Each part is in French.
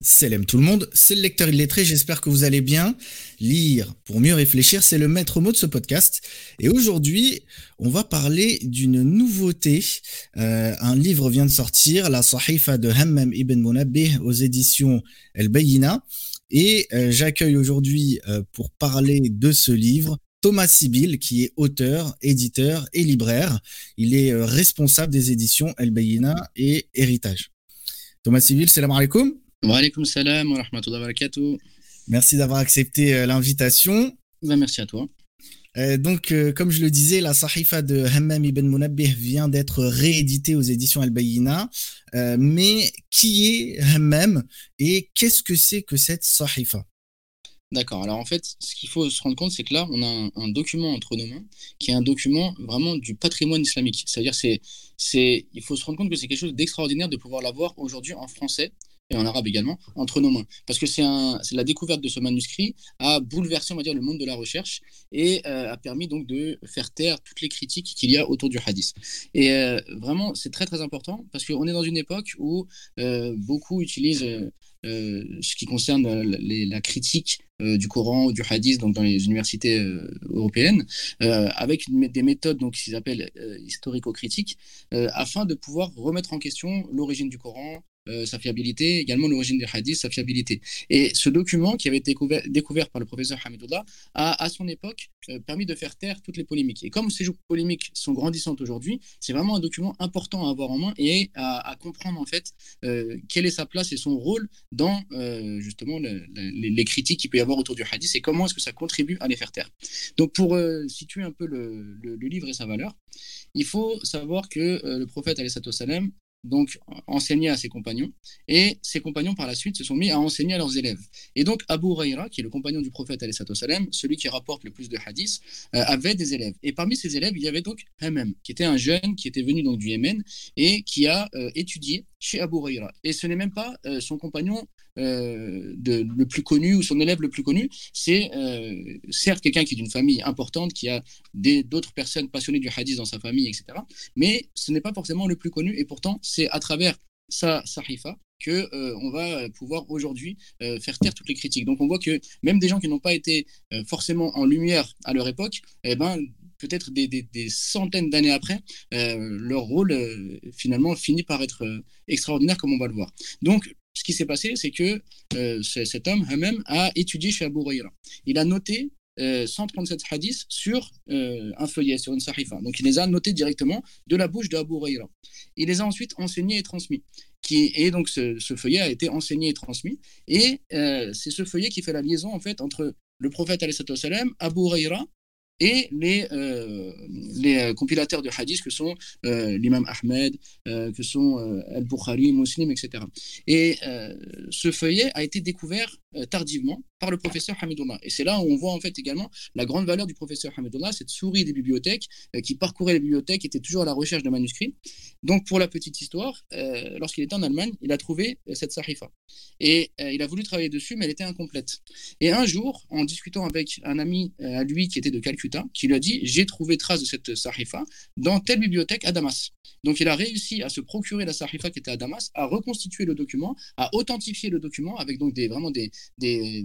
Salam tout le monde, c'est le lecteur illettré, j'espère que vous allez bien. Lire pour mieux réfléchir, c'est le maître mot de ce podcast. Et aujourd'hui, on va parler d'une nouveauté. Euh, un livre vient de sortir, La Sahifa de Hammam ibn Munabbih aux éditions El Bayina. Et euh, j'accueille aujourd'hui euh, pour parler de ce livre Thomas Sibyl, qui est auteur, éditeur et libraire. Il est responsable des éditions El Bayina et Héritage. Thomas Sibyl, salam alaikum. Wa salam wa rahmatullahi wa barakatuh. Merci d'avoir accepté euh, l'invitation. Ben, merci à toi. Euh, donc, euh, comme je le disais, la Sahifa de Hammam ibn Munabbih vient d'être rééditée aux éditions Al-Bayina. mais qui est Hammam et qu'est-ce que c'est que cette Sahifa? D'accord. Alors en fait, ce qu'il faut se rendre compte, c'est que là, on a un, un, document entre nos mains qui est un document vraiment du patrimoine islamique. C'est-à-dire, c'est, c'est, il faut se rendre compte que c'est quelque chose d'extraordinaire de pouvoir l'avoir aujourd'hui en français et en arabe également, entre nos mains. Parce que c'est la découverte de ce manuscrit a bouleversé, on va dire, le monde de la recherche et euh, a permis donc de faire taire toutes les critiques qu'il y a autour du hadith. Et euh, vraiment, c'est très très important parce qu'on est dans une époque où euh, beaucoup utilisent ce qui concerne la critique du Coran ou du hadith donc dans les universités européennes avec des méthodes qu'ils appellent historico-critiques afin de pouvoir remettre en question l'origine du Coran, euh, sa fiabilité, également l'origine des hadiths, sa fiabilité. Et ce document qui avait été découvert, par le professeur Hamidullah a, à son époque, euh, permis de faire taire toutes les polémiques. Et comme ces polémiques sont grandissantes aujourd'hui, c'est vraiment un document important à avoir en main et à, comprendre en fait euh, quelle est sa place et son rôle dans justement les, critiques qu'il peut y avoir autour du hadith et comment est-ce que ça contribue à les faire taire. Donc pour situer un peu le, le, livre et sa valeur, il faut savoir que le prophète salam donc enseigner à ses compagnons, et ses compagnons par la suite se sont mis à enseigner à leurs élèves. Et donc Abu Huraira, qui est le compagnon du prophète salem, celui qui rapporte le plus de hadiths, euh, avait des élèves. Et parmi ces élèves, il y avait donc Hammam, qui était un jeune qui était venu donc du Yémen et qui a euh, étudié chez Abu Huraira. Et ce n'est même pas euh, son compagnon de, le plus connu ou son élève le plus connu, c'est certes quelqu'un qui est d'une famille importante, qui a d'autres personnes passionnées du hadith dans sa famille, etc. Mais ce n'est pas forcément le plus connu et pourtant c'est à travers sa sahifa que euh, on va pouvoir aujourd'hui euh, faire taire toutes les critiques. Donc on voit que même des gens qui n'ont pas été euh, forcément en lumière à leur époque, eh ben peut-être des, centaines d'années après, leur rôle finalement finit par être extraordinaire comme on va le voir. Donc ce qui s'est passé, c'est que cet homme, même a étudié chez Abu Huraira. Il a noté 137 hadiths sur un feuillet, sur une sahifa. Donc il les a notés directement de la bouche d'Abu Huraira il les a ensuite enseignés et transmis. Et donc ce, feuillet a été enseigné et transmis. Et euh, c'est ce feuillet qui fait la liaison en fait entre le prophète Abu Huraira et les, euh, euh, compilateurs de hadith que sont euh, l'imam Ahmed, que sont Al-Bukhari, Muslim, etc. Et ce feuillet a été découvert tardivement par le professeur Hamidullah. Et c'est là où on voit en fait également la grande valeur du professeur Hamidullah, cette souris des bibliothèques qui parcourait les bibliothèques, était toujours à la recherche de manuscrits. Donc pour la petite histoire, lorsqu'il était en Allemagne, il a trouvé cette sahifa. Et il a voulu travailler dessus, mais elle était incomplète. Et un jour, en discutant avec un ami à lui qui était de Qui lui a dit J'ai trouvé trace de cette sahifa dans telle bibliothèque à Damas. Donc il a réussi à se procurer la sahifa qui était à Damas, à reconstituer le document, à authentifier le document avec donc des, vraiment des, des,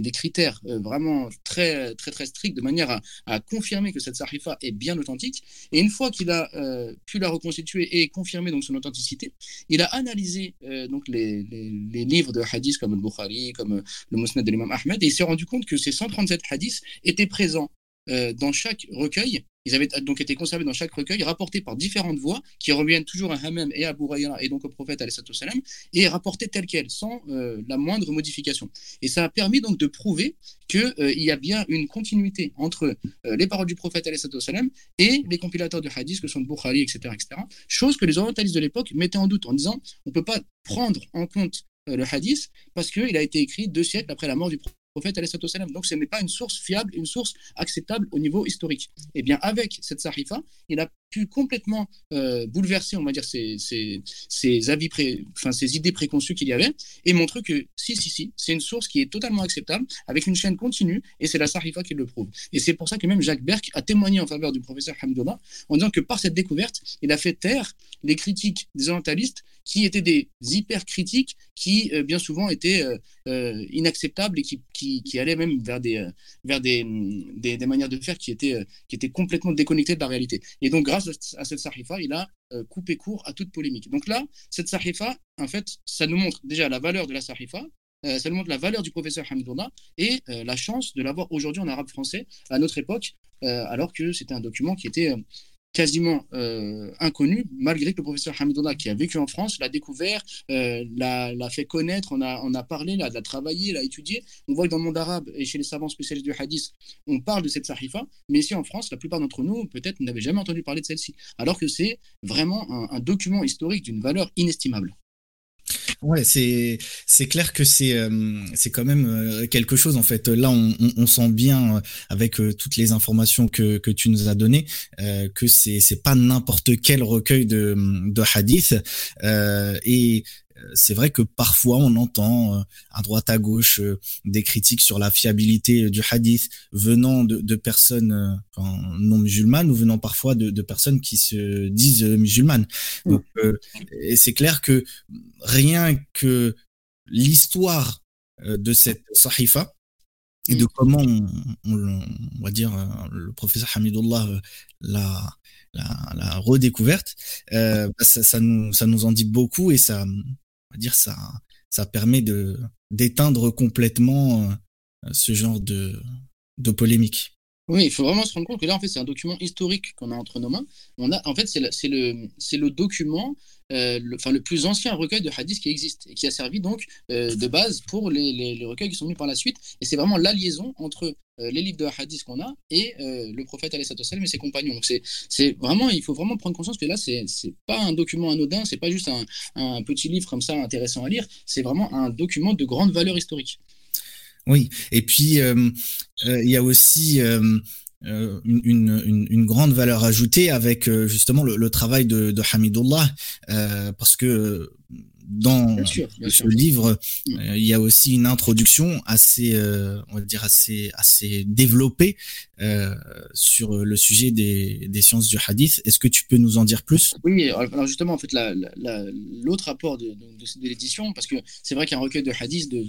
des, critères euh, vraiment très, très, très stricts de manière à, confirmer que cette sahifa est bien authentique. Et une fois qu'il a euh, pu la reconstituer et confirmer donc son authenticité, il a analysé euh, donc les, les, livres de hadith comme le Bukhari, comme le Musnad de l'imam Ahmed, et il s'est rendu compte que ces 137 hadiths étaient présents euh, dans chaque recueil, ils avaient donc été conservés dans chaque recueil, rapportés par différentes voix, qui reviennent toujours à Hammam et à Bouraya et donc au prophète salam, et rapportés tels quels, sans euh, la moindre modification. Et ça a permis donc de prouver qu'il euh, y a bien une continuité entre les paroles du prophète salam et les compilateurs de hadith que sont Bukhari, etc., etc. Chose que les orientalistes de l'époque mettaient en doute en disant on ne peut pas prendre en compte le hadith parce qu'il a été écrit deux siècles après la mort du prophète prophète. Donc ce n'est pas une source fiable, une source acceptable au niveau historique. Et eh bien avec cette sahifa, il a pu complètement euh, bouleverser, on va dire, ces, ces, avis, pré, enfin, ces idées préconçues qu'il y avait, et montrer que si, si, si, c'est une source qui est totalement acceptable, avec une chaîne continue, et c'est la Sarifa qui le prouve. Et c'est pour ça que même Jacques Berck a témoigné en faveur du professeur Hamidouna, en disant que par cette découverte, il a fait taire les critiques des orientalistes qui étaient des hyper critiques qui euh, bien souvent étaient euh, euh, inacceptables et qui, qui, allaient même vers des, vers des, des, manières de faire qui étaient, qui étaient complètement déconnectées de la réalité. Et donc grâce à cette sahifa, il a coupé court à toute polémique. Donc là, cette sahifa, en fait, ça nous montre déjà la valeur de la sahifa, ça nous montre la valeur du professeur Hamidouna et la chance de l'avoir aujourd'hui en arabe français à notre époque, alors que c'était un document qui était quasiment euh, inconnu, malgré que le professeur Hamidullah, qui a vécu en France, l'a découvert, euh, l'a fait connaître, on a, on a parlé, l'a travaillé, l'a étudié. On voit que dans le monde arabe et chez les savants spécialistes du hadith, on parle de cette sahifa, mais ici en France, la plupart d'entre nous, peut-être, n'avaient jamais entendu parler de celle-ci, alors que c'est vraiment un document historique d'une valeur inestimable. Ouais, c'est c'est clair que c'est euh, c'est quand même euh, quelque chose en fait. Là, on, sent bien euh, avec toutes les informations que que tu nous as données que c'est c'est pas n'importe quel recueil de de hadith et c'est vrai que parfois on entend euh, à droite à gauche euh, des critiques sur la fiabilité euh, du hadith venant de, personnes non musulmanes ou venant parfois de, personnes qui se disent musulmanes. Mm. et c'est clair que rien que l'histoire de cette sahifa et de mm. comment on, va dire le professeur Hamidullah l'a la, redécouverte, bah, ça, ça, nous, ça nous en dit beaucoup et ça, dire ça, ça permet de d'éteindre complètement euh, ce genre de, de polémique. Oui, il faut vraiment se rendre compte que là, en fait, c'est un document historique qu'on a entre nos mains. On a, en fait, c'est le, document euh, le, enfin, le plus ancien recueil de hadiths qui existe et qui a servi donc euh, de base pour les, recueils qui sont venus par la suite. Et c'est vraiment la liaison entre euh, les livres de hadiths qu'on a et le prophète et ses compagnons. Donc c'est vraiment, il faut vraiment prendre conscience que là, c'est pas un document anodin, c'est pas juste un, petit livre comme ça intéressant à lire, c'est vraiment un document de grande valeur historique. Oui, et puis il y a aussi euh, une, grande valeur ajoutée avec euh, justement le, travail de, Hamidullah, euh, parce que dans ce livre, mm. il y a aussi une introduction assez, on va dire assez, assez développée sur le sujet des, des sciences du hadith. Est-ce que tu peux nous en dire plus? Oui, alors justement, en fait, l'autre rapport de, de, de l'édition, parce que c'est vrai qu'un recueil de hadiths de,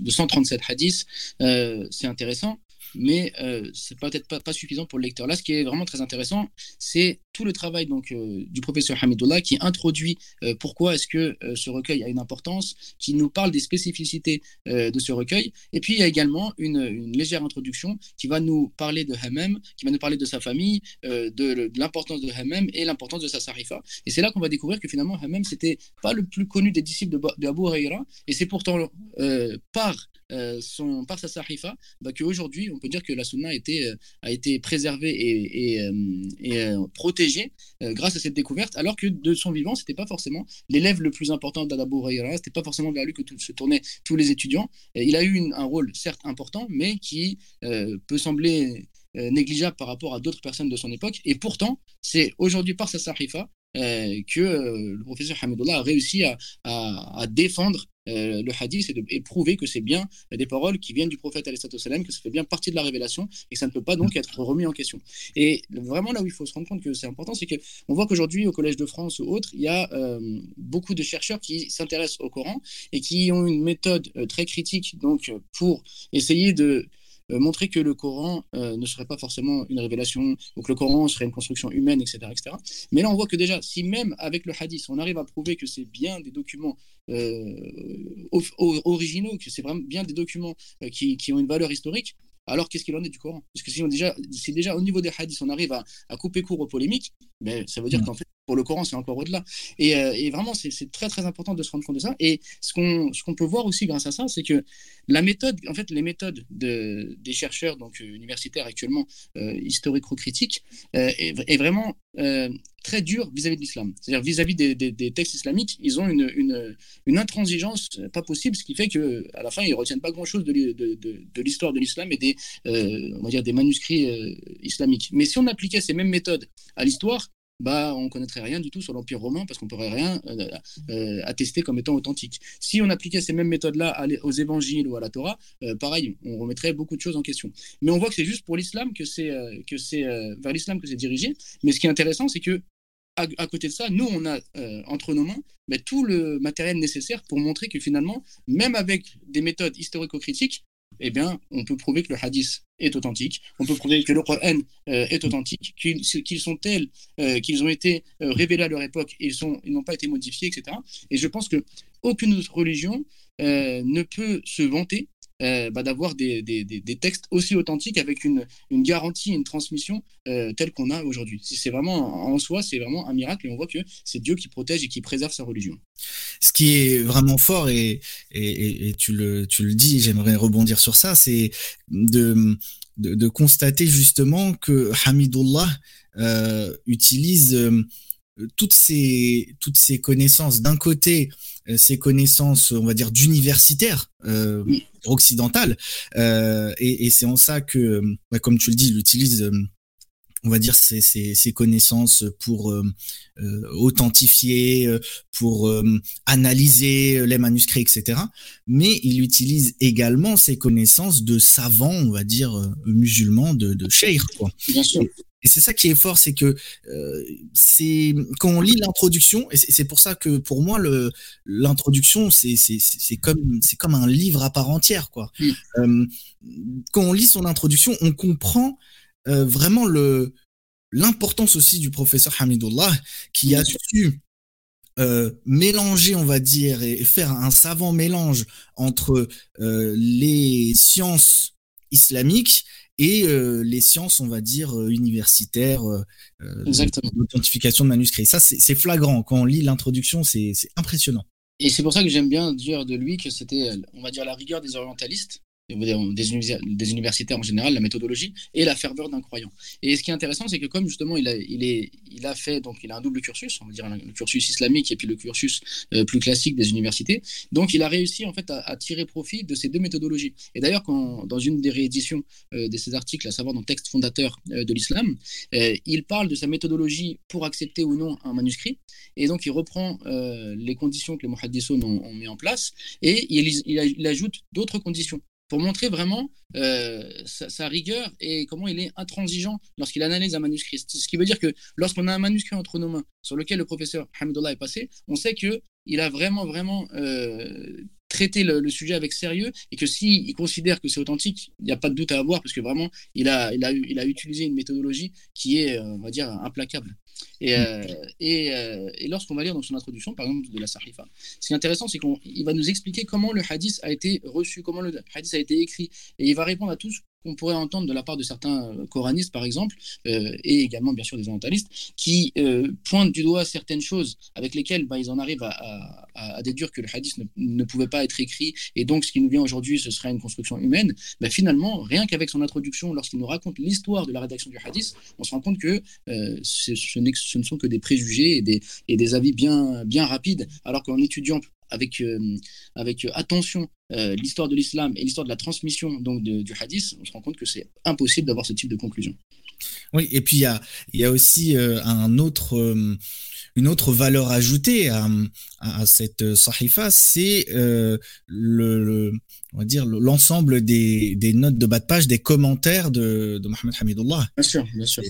de 137 hadiths, c'est intéressant mais euh, c'est peut-être pas, pas, suffisant pour le lecteur. Là, ce qui est vraiment très intéressant, c'est tout le travail donc euh, du professeur Hamidullah qui introduit euh, pourquoi est-ce que euh, ce recueil a une importance, qui nous parle des spécificités de ce recueil, et puis il y a également une, légère introduction qui va nous parler de Hammam, qui va nous parler de sa famille, de, de l'importance de Hammam et l'importance de sa sarifa. Et c'est là qu'on va découvrir que finalement Hammam c'était pas le plus connu des disciples de, Abu Huraira, et c'est pourtant par son, par sa sarifa bah, qu'aujourd'hui on peut dire que la sunna a été, a été préservée et, protégée euh, grâce à cette découverte, alors que de son vivant, c'était pas forcément l'élève le plus important d'Adabou Huraira, c'était pas forcément vers lui que tout, se tournaient tous les étudiants. il a eu un rôle certes important, mais qui euh, peut sembler euh, négligeable par rapport à d'autres personnes de son époque. Et pourtant, c'est aujourd'hui par sa sarifa que le professeur Hamidullah a réussi à, défendre euh, le hadith et, prouver que c'est bien des paroles qui viennent du prophète que ça fait bien partie de la révélation et que ça ne peut pas donc être remis en question. Et vraiment là où il faut se rendre compte que c'est important, c'est qu'on voit qu'aujourd'hui au Collège de France ou autre, il y a euh, beaucoup de chercheurs qui s'intéressent au Coran et qui ont une méthode euh, très critique donc pour essayer de euh, montrer que le Coran euh, ne serait pas forcément une révélation, ou que le Coran serait une construction humaine, etc., etc. Mais là, on voit que déjà, si même avec le hadith, on arrive à prouver que c'est bien des documents euh, originaux, que c'est vraiment bien des documents qui, ont une valeur historique, alors qu'est-ce qu'il en est du Coran? Parce que si, on déjà, au niveau des hadiths, on arrive à couper court aux polémiques, mais ça veut dire mm. qu'en fait, pour le Coran, c'est encore au-delà. Et, euh, et, vraiment, c'est très très important de se rendre compte de ça. Et ce qu'on qu'on peut voir aussi grâce à ça, c'est que la méthode, en fait, les méthodes de, des chercheurs donc euh, universitaires actuellement euh, historico-critiques euh, est, est, vraiment très dure vis-à-vis de l'islam. C'est-à-dire vis-à-vis des, des, des, textes islamiques, ils ont une, une, une, intransigeance pas possible, ce qui fait que à la fin, ils retiennent pas grand-chose de, de, de l'histoire de l'islam et des on va dire des manuscrits islamiques. Mais si on appliquait ces mêmes méthodes à l'histoire, bah, on ne connaîtrait rien du tout sur l'Empire romain parce qu'on ne pourrait rien euh, euh, attester comme étant authentique. Si on appliquait ces mêmes méthodes-là aux évangiles ou à la Torah, euh, pareil, on remettrait beaucoup de choses en question. Mais on voit que c'est juste pour l'islam que c'est que c'est vers l'islam que c'est dirigé. Mais ce qui est intéressant, c'est que à, côté de ça, nous, on a entre nos mains bah, tout le matériel nécessaire pour montrer que finalement, même avec des méthodes historico-critiques, eh bien, on peut prouver que le hadith est authentique, on peut prouver que le Coran euh, est authentique, qu'ils sont tels, euh, qu'ils ont été euh, révélés à leur époque et ils n'ont pas été modifiés, etc. Et je pense qu'aucune autre religion ne peut se vanter euh, bah, d'avoir des, des, des, textes aussi authentiques avec une, une garantie, une transmission euh, telle qu'on a aujourd'hui. C'est vraiment en soi, c'est vraiment un miracle et on voit que c'est Dieu qui protège et qui préserve sa religion. Ce qui est vraiment fort et, et, tu, le, tu le dis, j'aimerais rebondir sur ça, c'est de, de, constater justement que Hamidullah euh, utilise toutes ces toutes ces connaissances d'un côté euh, ces connaissances on va dire d'universitaire euh, occidental euh, et, et c'est en ça que bah, comme tu le dis il utilise euh, on va dire ces, ces, ces connaissances pour euh, authentifier, pour analyser les manuscrits, etc. Mais il utilise également ces connaissances de savants, on va dire musulmans, de, de cheikh, quoi. Bien sûr. Et c'est ça qui est fort, c'est que euh, c'est quand on lit l'introduction, et c'est pour ça que pour moi le l'introduction c'est c'est c'est comme c'est comme un livre à part entière quoi. Euh, quand on lit son introduction, on comprend euh, vraiment le l'importance aussi du professeur Hamidullah qui a su euh, mélanger, on va dire, et faire un savant mélange entre euh, les sciences islamiques et euh, les sciences, on va dire, euh, universitaires, euh, d'authentification de manuscrits. Ça, c'est flagrant. Quand on lit l'introduction, c'est impressionnant. Et c'est pour ça que j'aime bien dire de lui que c'était, on va dire, la rigueur des orientalistes des, universitaires en général, la méthodologie et la ferveur d'un croyant. Et ce qui est intéressant, c'est que comme justement il a, il, a fait, donc il a un double cursus, on va dire le cursus islamique et puis le cursus euh, plus classique des universités, donc il a réussi en fait à, tirer profit de ces deux méthodologies. Et d'ailleurs, dans une des rééditions euh, de ces articles, à savoir dans texte fondateur euh, de l'islam, il parle de sa méthodologie pour accepter ou non un manuscrit, et donc il reprend les conditions que les muhaddisson ont, ont mis en place, et il ajoute d'autres conditions pour montrer vraiment euh, sa, rigueur et comment il est intransigeant lorsqu'il analyse un manuscrit. Ce qui veut dire que lorsqu'on a un manuscrit entre nos mains sur lequel le professeur Hamidullah est passé, on sait qu'il a vraiment, vraiment euh, traité le, sujet avec sérieux et que s'il il considère que c'est authentique, il n'y a pas de doute à avoir parce que vraiment, il a, il a, il a utilisé une méthodologie qui est, euh, on va dire, implacable. Et, euh, et, euh, et lorsqu'on va lire dans son introduction, par exemple, de la Sahifa, ce qui est intéressant, c'est qu'il va nous expliquer comment le hadith a été reçu, comment le hadith a été écrit, et il va répondre à tout ce qu'on pourrait entendre de la part de certains euh, coranistes, par exemple, euh, et également, bien sûr, des orientalistes, qui euh, pointent du doigt certaines choses avec lesquelles bah, ils en arrivent à, déduire que le hadith ne, pouvait pas être écrit, et donc ce qui nous vient aujourd'hui, ce serait une construction humaine. Bah, finalement, rien qu'avec son introduction, lorsqu'il nous raconte l'histoire de la rédaction du hadith, on se rend compte que ce, ce, ne sont que des préjugés et des, et des avis bien, bien rapides, alors qu'en étudiant avec, avec attention euh, l'histoire de l'islam et l'histoire de la transmission donc de, du hadith, on se rend compte que c'est impossible d'avoir ce type de conclusion. Oui, et puis il y a, y a aussi euh, un autre, euh, une autre valeur ajoutée à, à cette sahifa, c'est le, le, on va dire l'ensemble des, des, notes de bas de page, des commentaires de, de Mohamed Hamidullah. Bien sûr, bien sûr.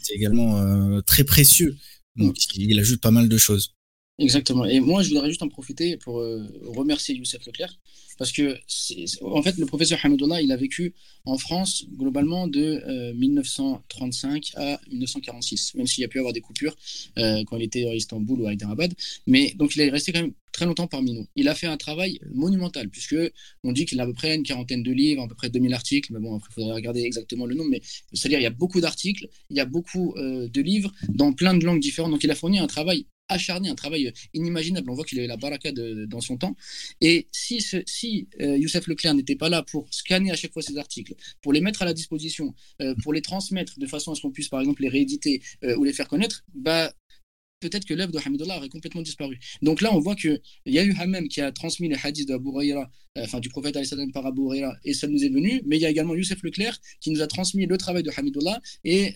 C'est également très précieux. Donc, il ajoute pas mal de choses. Exactement. Et moi, je voudrais juste en profiter pour euh, remercier Youssef Leclerc, parce que, en fait, le professeur Hamidullah, il a vécu en France, globalement, de euh, 1935 à 1946, même s'il y a pu avoir des coupures euh, quand il était à Istanbul ou à Hyderabad. Mais donc, il est resté quand même très longtemps parmi nous. Il a fait un travail monumental, puisque on dit qu'il a à peu près une quarantaine de livres, à peu près 2000 articles, mais bon, après, il faudrait regarder exactement le nombre, mais c'est-à-dire, il y a beaucoup d'articles, il y a beaucoup euh, de livres dans plein de langues différentes, donc il a fourni un travail acharné, un travail inimaginable. On voit qu'il avait la baraka de, dans son temps. Et si, si euh, Youssef Leclerc n'était pas là pour scanner à chaque fois ces articles, pour les mettre à la disposition, euh, pour les transmettre de façon à ce qu'on puisse, par exemple, les rééditer euh, ou les faire connaître, bah, peut-être que l'œuvre de Hamidullah aurait complètement disparu. Donc là, on voit qu'il y a eu Hammam qui a transmis les hadiths d'Abu Huraira, euh, enfin du prophète par Abu Huraira, et ça nous est venu, mais il y a également Youssef Leclerc qui nous a transmis le travail de Hamidullah, et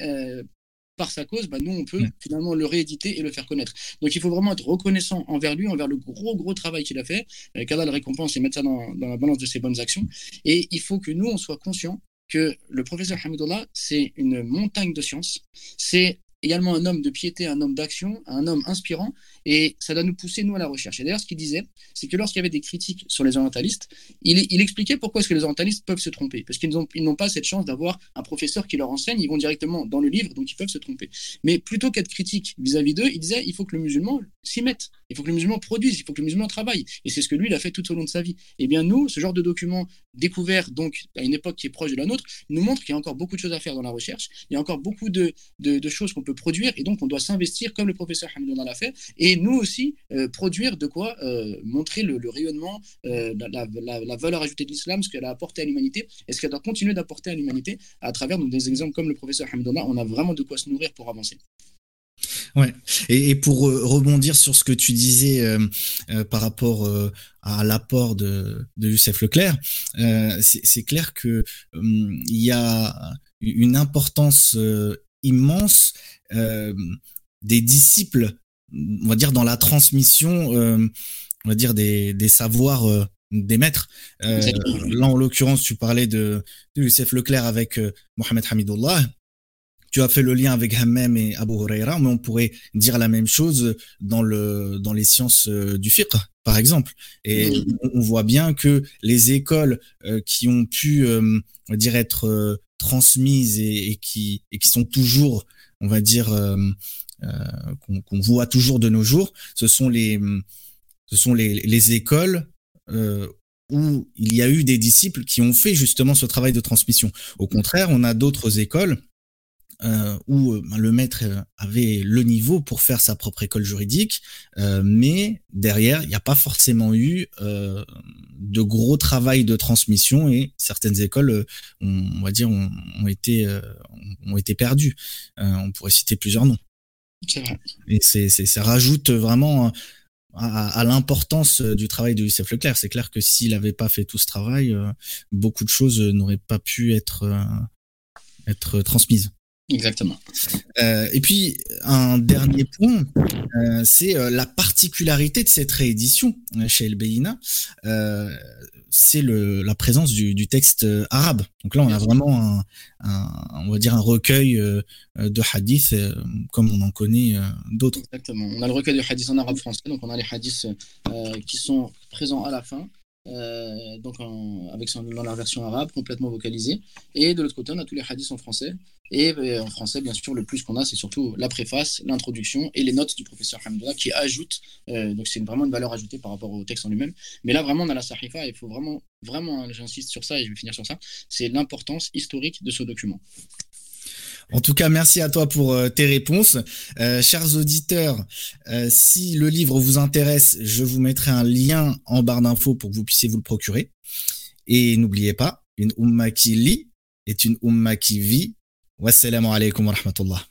par sa cause, bah, nous, on peut finalement le rééditer et le faire connaître. Donc, il faut vraiment être reconnaissant envers lui, envers le gros, gros travail qu'il a fait, euh, qu'Allah le récompense et mettre ça dans, dans, la balance de ses bonnes actions. Et il faut que nous, on soit conscients que le professeur Hamidullah, c'est une montagne de science, c'est également un homme de piété, un homme d'action, un homme inspirant, et ça doit nous pousser, nous, à la recherche. Et d'ailleurs, ce qu'il disait, c'est que lorsqu'il y avait des critiques sur les orientalistes, il, expliquait pourquoi est-ce que les orientalistes peuvent se tromper. Parce qu'ils n'ont pas cette chance d'avoir un professeur qui leur enseigne, ils vont directement dans le livre, donc ils peuvent se tromper. Mais plutôt qu'être critique vis-à-vis d'eux, il disait, il faut que le musulman s'y mette, il faut que le musulman produise, il faut que le musulman travaille. Et c'est ce que lui, il a fait tout au long de sa vie. Et eh bien nous, ce genre de document découvert donc à une époque qui est proche de la nôtre, nous montre qu'il y a encore beaucoup de choses à faire dans la recherche, il y a encore beaucoup de, de, choses qu'on peut produire, et donc on doit s'investir comme le professeur Hamidou l'a fait, nous aussi euh, produire de quoi euh, montrer le, rayonnement, euh, la, valeur ajoutée de l'islam, ce qu'elle a apporté à l'humanité et ce qu'elle doit continuer d'apporter à l'humanité à travers des exemples comme le professeur Hamidullah. On a vraiment de quoi se nourrir pour avancer. Ouais. Et, pour rebondir sur ce que tu disais par rapport à l'apport de, de Youssef Leclerc, c'est clair que il y a une importance immense des disciples on va dire dans la transmission, euh, on va dire des, des savoirs euh, des maîtres. Euh, là, en l'occurrence, tu parlais de, de Youssef Leclerc avec Mohamed Hamidullah. Tu as fait le lien avec Hammam et Abu Huraira, mais on pourrait dire la même chose dans le dans les sciences du fiqh, par exemple. Et on, voit bien que les écoles qui ont pu, on va dire, être transmises et, et, qui et qui sont toujours, on va dire, euh, qu'on voit toujours de nos jours, ce sont les, ce sont les, les écoles euh, où il y a eu des disciples qui ont fait justement ce travail de transmission. Au contraire, on a d'autres écoles euh, où euh, le maître avait le niveau pour faire sa propre école juridique, euh, mais derrière, il n'y a pas forcément eu de gros travail de transmission et certaines écoles, on, va dire, ont été, ont été perdues. on pourrait citer plusieurs noms. Et c'est, ça rajoute vraiment à, l'importance du travail de Youssef Leclerc. C'est clair que s'il n'avait pas fait tout ce travail, euh, beaucoup de choses n'auraient pas pu être, euh, être transmises. Exactement. Euh, et puis, un dernier point, euh, c'est euh, la particularité de cette réédition chez El Beina, c'est la présence du, du, texte arabe. Donc là, on a vraiment un, un, on va dire un recueil de hadiths comme on en connaît d'autres. Exactement. On a le recueil de hadiths en arabe français, donc on a les hadiths qui sont présents à la fin. Euh, donc avec son, dans la version arabe, complètement vocalisée. Et de l'autre côté, on a tous les hadiths en français. Et euh, en français, bien sûr, le plus qu'on a, c'est surtout la préface, l'introduction et les notes du professeur Hamdullah qui ajoutent. Euh, donc c'est vraiment une valeur ajoutée par rapport au texte en lui-même. Mais là, vraiment, on a la Sahifa, il faut vraiment, vraiment, hein, j'insiste sur ça et je vais finir sur ça, c'est l'importance historique de ce document. En tout cas, merci à toi pour euh, tes réponses. Euh, chers auditeurs, euh, si le livre vous intéresse, je vous mettrai un lien en barre d'infos pour que vous puissiez vous le procurer. Et n'oubliez pas, une umma qui lit est une umma qui vit. Wassalamu alaikum wa rahmatullah.